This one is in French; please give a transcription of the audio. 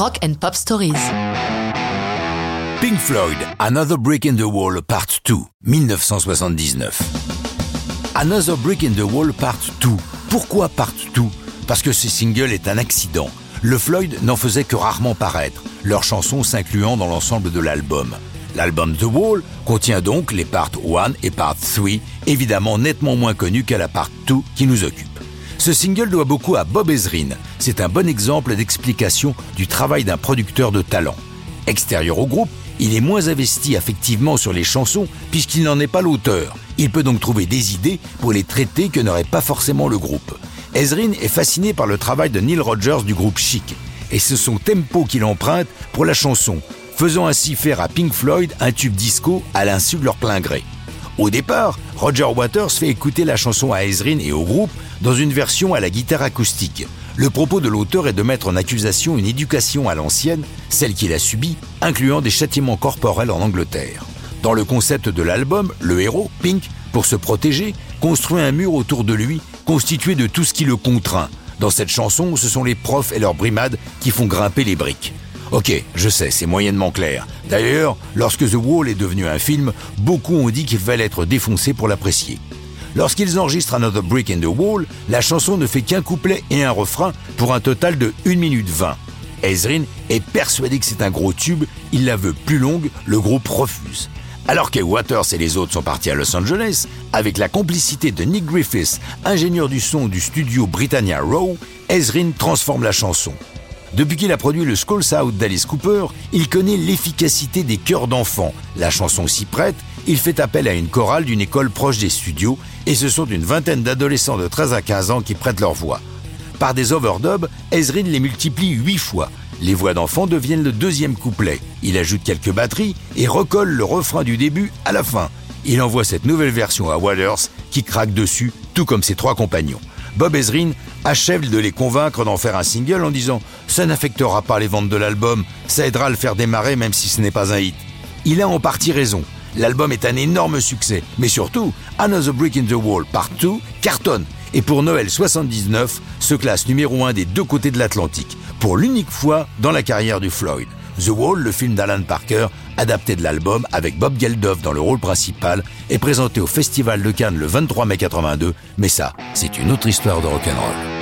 Rock and Pop Stories. Pink Floyd, Another Brick in the Wall, Part 2, 1979. Another Brick in the Wall, Part 2. Pourquoi Part 2 Parce que ce single est un accident. Le Floyd n'en faisait que rarement paraître, leurs chansons s'incluant dans l'ensemble de l'album. L'album The Wall contient donc les Part 1 et Part 3, évidemment nettement moins connus qu'à la Part 2 qui nous occupe. Ce single doit beaucoup à Bob Ezrin. C'est un bon exemple d'explication du travail d'un producteur de talent. Extérieur au groupe, il est moins investi affectivement sur les chansons puisqu'il n'en est pas l'auteur. Il peut donc trouver des idées pour les traiter que n'aurait pas forcément le groupe. Ezrin est fasciné par le travail de Neil Rogers du groupe Chic et c'est son tempo qu'il emprunte pour la chanson, faisant ainsi faire à Pink Floyd un tube disco à l'insu de leur plein gré. Au départ, Roger Waters fait écouter la chanson à Ezrin et au groupe dans une version à la guitare acoustique. Le propos de l'auteur est de mettre en accusation une éducation à l'ancienne, celle qu'il a subie, incluant des châtiments corporels en Angleterre. Dans le concept de l'album, le héros, Pink, pour se protéger, construit un mur autour de lui, constitué de tout ce qui le contraint. Dans cette chanson, ce sont les profs et leurs brimades qui font grimper les briques. Ok, je sais, c'est moyennement clair. D'ailleurs, lorsque The Wall est devenu un film, beaucoup ont dit qu'il fallait être défoncé pour l'apprécier. Lorsqu'ils enregistrent Another Brick in the Wall, la chanson ne fait qu'un couplet et un refrain pour un total de 1 minute 20. Ezrin est persuadé que c'est un gros tube, il la veut plus longue, le groupe refuse. Alors que Waters et les autres sont partis à Los Angeles, avec la complicité de Nick Griffiths, ingénieur du son du studio Britannia Row, Ezrin transforme la chanson. Depuis qu'il a produit le Skulls Out d'Alice Cooper, il connaît l'efficacité des chœurs d'enfants. La chanson s'y prête, il fait appel à une chorale d'une école proche des studios, et ce sont une vingtaine d'adolescents de 13 à 15 ans qui prêtent leur voix. Par des overdubs, Ezrin les multiplie huit fois. Les voix d'enfants deviennent le deuxième couplet. Il ajoute quelques batteries et recolle le refrain du début à la fin. Il envoie cette nouvelle version à Waters qui craque dessus, tout comme ses trois compagnons. Bob Ezrin achève de les convaincre d'en faire un single en disant Ça n'affectera pas les ventes de l'album, ça aidera à le faire démarrer même si ce n'est pas un hit. Il a en partie raison. L'album est un énorme succès, mais surtout, Another Brick in the Wall Part 2 cartonne et pour Noël 79 se classe numéro 1 des deux côtés de l'Atlantique, pour l'unique fois dans la carrière du Floyd. The Wall, le film d'Alan Parker, adapté de l'album avec Bob Geldof dans le rôle principal, est présenté au Festival de Cannes le 23 mai 82, mais ça, c'est une autre histoire de rock'n'roll.